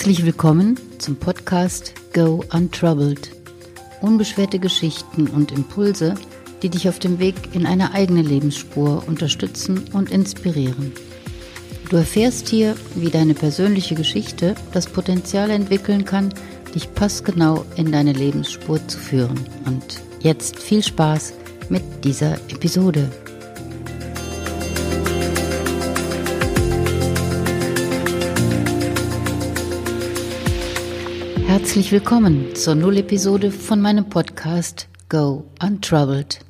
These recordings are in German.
Herzlich willkommen zum Podcast Go Untroubled. Unbeschwerte Geschichten und Impulse, die dich auf dem Weg in eine eigene Lebensspur unterstützen und inspirieren. Du erfährst hier, wie deine persönliche Geschichte das Potenzial entwickeln kann, dich passgenau in deine Lebensspur zu führen. Und jetzt viel Spaß mit dieser Episode. Herzlich willkommen zur Null-Episode von meinem Podcast Go Untroubled.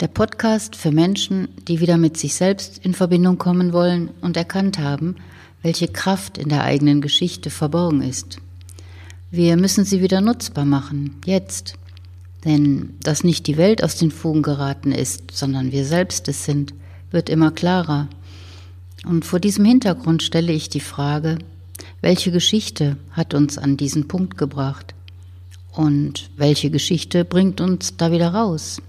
Der Podcast für Menschen, die wieder mit sich selbst in Verbindung kommen wollen und erkannt haben, welche Kraft in der eigenen Geschichte verborgen ist. Wir müssen sie wieder nutzbar machen, jetzt. Denn dass nicht die Welt aus den Fugen geraten ist, sondern wir selbst es sind, wird immer klarer. Und vor diesem Hintergrund stelle ich die Frage, welche Geschichte hat uns an diesen Punkt gebracht? Und welche Geschichte bringt uns da wieder raus?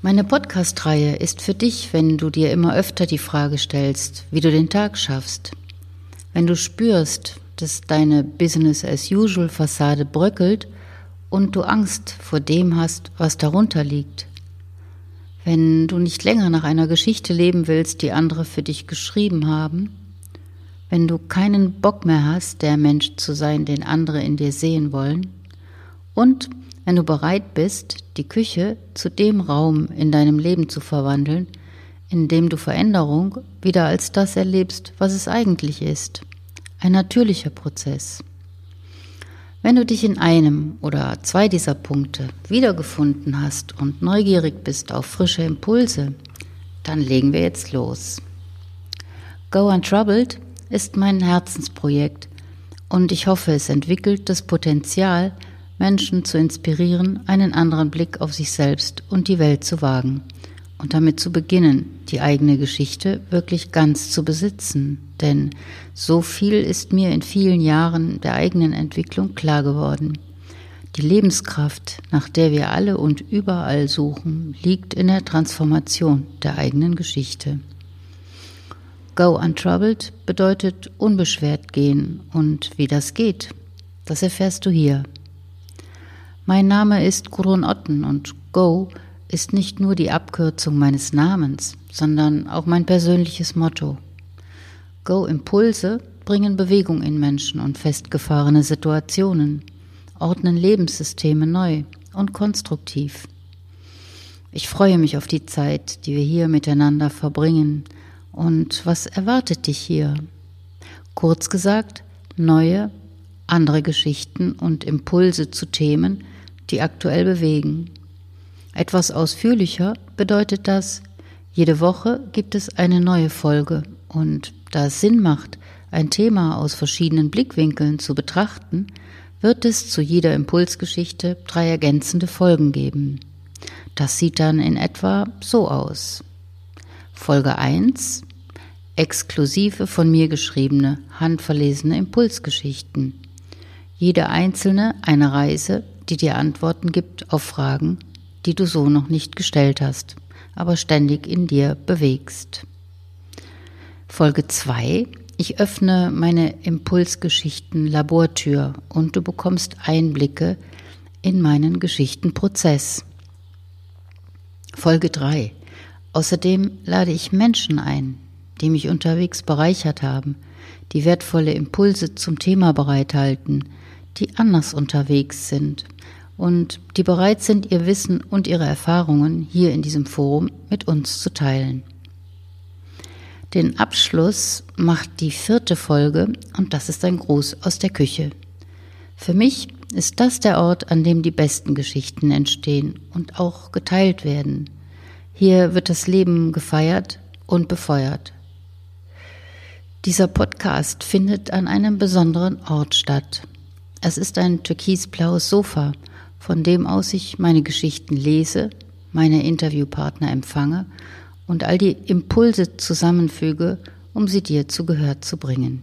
Meine Podcast-Reihe ist für dich, wenn du dir immer öfter die Frage stellst, wie du den Tag schaffst. Wenn du spürst, dass deine Business-as-usual-Fassade bröckelt und du Angst vor dem hast, was darunter liegt. Wenn du nicht länger nach einer Geschichte leben willst, die andere für dich geschrieben haben, wenn du keinen Bock mehr hast, der Mensch zu sein, den andere in dir sehen wollen, und wenn du bereit bist, die Küche zu dem Raum in deinem Leben zu verwandeln, in dem du Veränderung wieder als das erlebst, was es eigentlich ist, ein natürlicher Prozess. Wenn du dich in einem oder zwei dieser Punkte wiedergefunden hast und neugierig bist auf frische Impulse, dann legen wir jetzt los. Go Untroubled ist mein Herzensprojekt und ich hoffe, es entwickelt das Potenzial, Menschen zu inspirieren, einen anderen Blick auf sich selbst und die Welt zu wagen und damit zu beginnen, die eigene Geschichte wirklich ganz zu besitzen. Denn so viel ist mir in vielen Jahren der eigenen Entwicklung klar geworden. Die Lebenskraft, nach der wir alle und überall suchen, liegt in der Transformation der eigenen Geschichte. Go untroubled bedeutet unbeschwert gehen und wie das geht, das erfährst du hier. Mein Name ist Gurun Otten und Go ist nicht nur die Abkürzung meines Namens, sondern auch mein persönliches Motto. Go Impulse bringen Bewegung in Menschen und festgefahrene Situationen, ordnen Lebenssysteme neu und konstruktiv. Ich freue mich auf die Zeit, die wir hier miteinander verbringen, und was erwartet dich hier? Kurz gesagt, neue, andere Geschichten und Impulse zu Themen, die aktuell bewegen. Etwas ausführlicher bedeutet das, jede Woche gibt es eine neue Folge und da es Sinn macht, ein Thema aus verschiedenen Blickwinkeln zu betrachten, wird es zu jeder Impulsgeschichte drei ergänzende Folgen geben. Das sieht dann in etwa so aus. Folge 1 Exklusive von mir geschriebene, handverlesene Impulsgeschichten. Jede einzelne eine Reise, die dir Antworten gibt auf Fragen, die du so noch nicht gestellt hast, aber ständig in dir bewegst. Folge 2 Ich öffne meine Impulsgeschichten Labortür und du bekommst Einblicke in meinen Geschichtenprozess. Folge 3 Außerdem lade ich Menschen ein, die mich unterwegs bereichert haben, die wertvolle Impulse zum Thema bereithalten, die anders unterwegs sind und die bereit sind, ihr Wissen und ihre Erfahrungen hier in diesem Forum mit uns zu teilen. Den Abschluss macht die vierte Folge und das ist ein Gruß aus der Küche. Für mich ist das der Ort, an dem die besten Geschichten entstehen und auch geteilt werden. Hier wird das Leben gefeiert und befeuert. Dieser Podcast findet an einem besonderen Ort statt. Es ist ein türkisblaues Sofa, von dem aus ich meine Geschichten lese, meine Interviewpartner empfange und all die Impulse zusammenfüge, um sie dir zu Gehör zu bringen.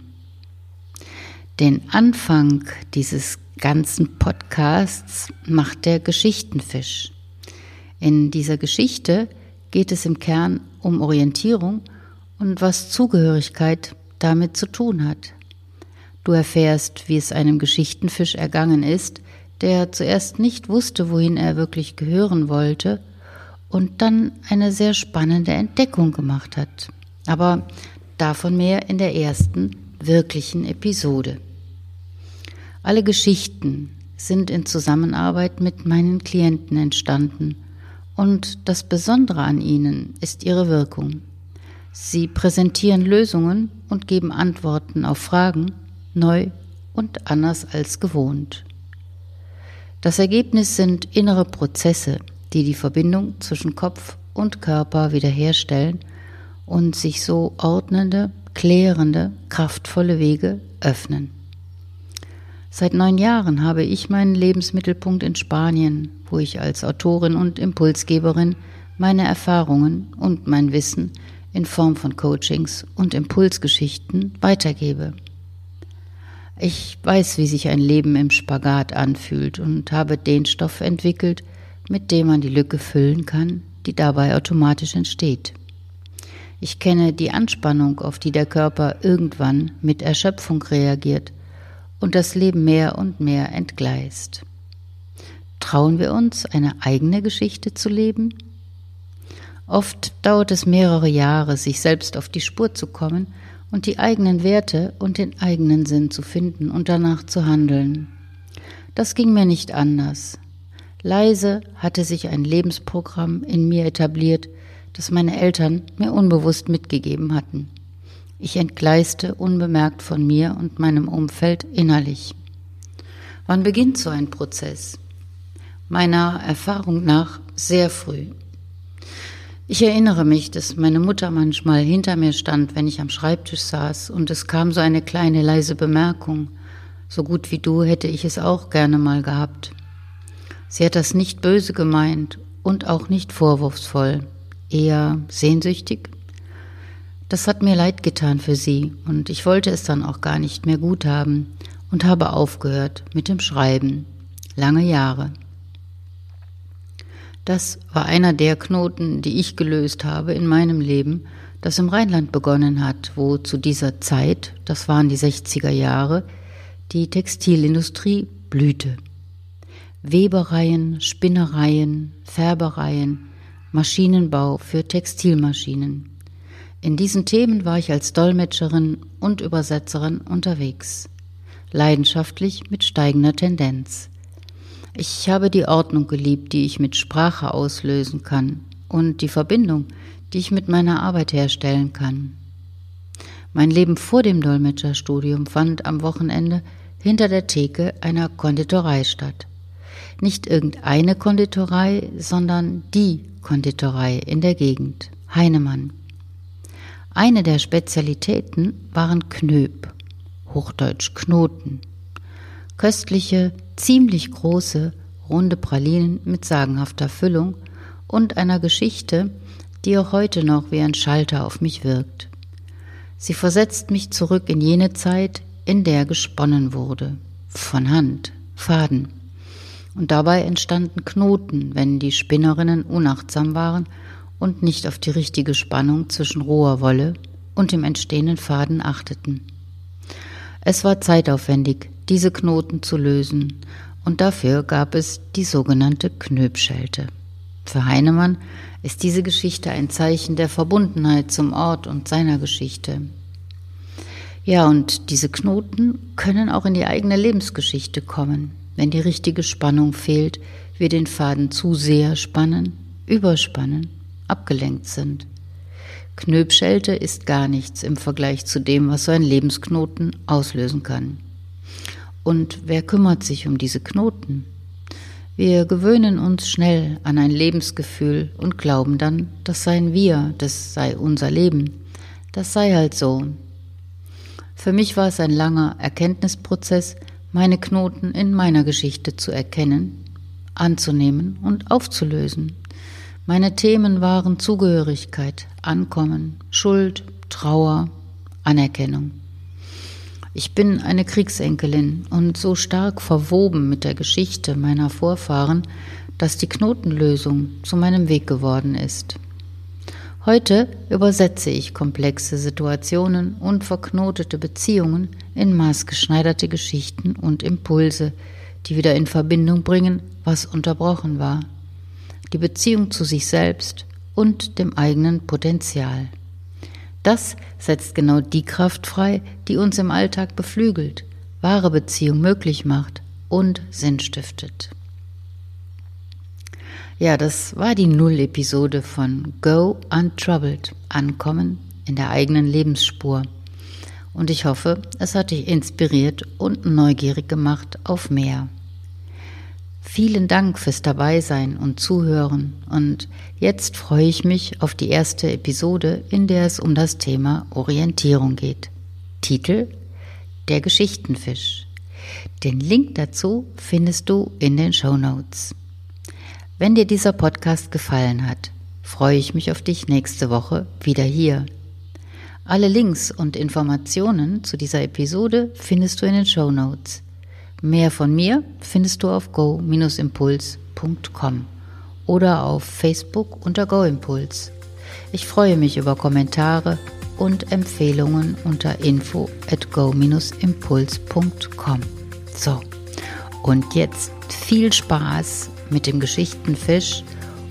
Den Anfang dieses ganzen Podcasts macht der Geschichtenfisch. In dieser Geschichte geht es im Kern um Orientierung und was Zugehörigkeit damit zu tun hat. Du erfährst, wie es einem Geschichtenfisch ergangen ist, der zuerst nicht wusste, wohin er wirklich gehören wollte und dann eine sehr spannende Entdeckung gemacht hat. Aber davon mehr in der ersten wirklichen Episode. Alle Geschichten sind in Zusammenarbeit mit meinen Klienten entstanden und das Besondere an ihnen ist ihre Wirkung. Sie präsentieren Lösungen und geben Antworten auf Fragen, neu und anders als gewohnt. Das Ergebnis sind innere Prozesse, die die Verbindung zwischen Kopf und Körper wiederherstellen und sich so ordnende, klärende, kraftvolle Wege öffnen. Seit neun Jahren habe ich meinen Lebensmittelpunkt in Spanien, wo ich als Autorin und Impulsgeberin meine Erfahrungen und mein Wissen in Form von Coachings und Impulsgeschichten weitergebe. Ich weiß, wie sich ein Leben im Spagat anfühlt und habe den Stoff entwickelt, mit dem man die Lücke füllen kann, die dabei automatisch entsteht. Ich kenne die Anspannung, auf die der Körper irgendwann mit Erschöpfung reagiert und das Leben mehr und mehr entgleist. Trauen wir uns, eine eigene Geschichte zu leben? Oft dauert es mehrere Jahre, sich selbst auf die Spur zu kommen und die eigenen Werte und den eigenen Sinn zu finden und danach zu handeln. Das ging mir nicht anders. Leise hatte sich ein Lebensprogramm in mir etabliert, das meine Eltern mir unbewusst mitgegeben hatten. Ich entgleiste unbemerkt von mir und meinem Umfeld innerlich. Wann beginnt so ein Prozess? Meiner Erfahrung nach sehr früh. Ich erinnere mich, dass meine Mutter manchmal hinter mir stand, wenn ich am Schreibtisch saß, und es kam so eine kleine leise Bemerkung. So gut wie du hätte ich es auch gerne mal gehabt. Sie hat das nicht böse gemeint und auch nicht vorwurfsvoll, eher sehnsüchtig. Das hat mir leid getan für sie, und ich wollte es dann auch gar nicht mehr gut haben und habe aufgehört mit dem Schreiben. Lange Jahre. Das war einer der Knoten, die ich gelöst habe in meinem Leben, das im Rheinland begonnen hat, wo zu dieser Zeit, das waren die 60er Jahre, die Textilindustrie blühte. Webereien, Spinnereien, Färbereien, Maschinenbau für Textilmaschinen. In diesen Themen war ich als Dolmetscherin und Übersetzerin unterwegs, leidenschaftlich mit steigender Tendenz. Ich habe die Ordnung geliebt, die ich mit Sprache auslösen kann und die Verbindung, die ich mit meiner Arbeit herstellen kann. Mein Leben vor dem Dolmetscherstudium fand am Wochenende hinter der Theke einer Konditorei statt. Nicht irgendeine Konditorei, sondern die Konditorei in der Gegend, Heinemann. Eine der Spezialitäten waren Knöb, Hochdeutsch Knoten. Köstliche, ziemlich große, runde Pralinen mit sagenhafter Füllung und einer Geschichte, die auch heute noch wie ein Schalter auf mich wirkt. Sie versetzt mich zurück in jene Zeit, in der gesponnen wurde, von Hand, Faden. Und dabei entstanden Knoten, wenn die Spinnerinnen unachtsam waren und nicht auf die richtige Spannung zwischen roher Wolle und dem entstehenden Faden achteten. Es war zeitaufwendig, diese Knoten zu lösen, und dafür gab es die sogenannte Knöbschelte. Für Heinemann ist diese Geschichte ein Zeichen der Verbundenheit zum Ort und seiner Geschichte. Ja, und diese Knoten können auch in die eigene Lebensgeschichte kommen, wenn die richtige Spannung fehlt, wir den Faden zu sehr spannen, überspannen, abgelenkt sind. Knöbschelte ist gar nichts im Vergleich zu dem, was so ein Lebensknoten auslösen kann. Und wer kümmert sich um diese Knoten? Wir gewöhnen uns schnell an ein Lebensgefühl und glauben dann, das seien wir, das sei unser Leben. Das sei halt so. Für mich war es ein langer Erkenntnisprozess, meine Knoten in meiner Geschichte zu erkennen, anzunehmen und aufzulösen. Meine Themen waren Zugehörigkeit, Ankommen, Schuld, Trauer, Anerkennung. Ich bin eine Kriegsenkelin und so stark verwoben mit der Geschichte meiner Vorfahren, dass die Knotenlösung zu meinem Weg geworden ist. Heute übersetze ich komplexe Situationen und verknotete Beziehungen in maßgeschneiderte Geschichten und Impulse, die wieder in Verbindung bringen, was unterbrochen war. Die Beziehung zu sich selbst und dem eigenen Potenzial. Das setzt genau die Kraft frei, die uns im Alltag beflügelt, wahre Beziehung möglich macht und Sinn stiftet. Ja, das war die Null-Episode von Go Untroubled, Ankommen in der eigenen Lebensspur. Und ich hoffe, es hat dich inspiriert und neugierig gemacht auf mehr. Vielen Dank fürs Dabeisein und Zuhören und jetzt freue ich mich auf die erste Episode, in der es um das Thema Orientierung geht. Titel Der Geschichtenfisch. Den Link dazu findest du in den Show Notes. Wenn dir dieser Podcast gefallen hat, freue ich mich auf dich nächste Woche wieder hier. Alle Links und Informationen zu dieser Episode findest du in den Show Notes. Mehr von mir findest du auf go-impuls.com oder auf Facebook unter GoImpuls. Ich freue mich über Kommentare und Empfehlungen unter info at go-impuls.com. So, und jetzt viel Spaß mit dem Geschichtenfisch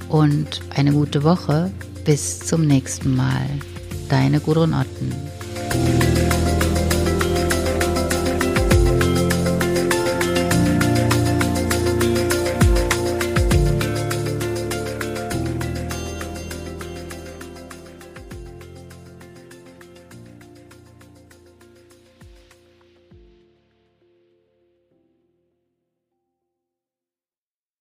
und eine gute Woche. Bis zum nächsten Mal. Deine Gudrun Otten.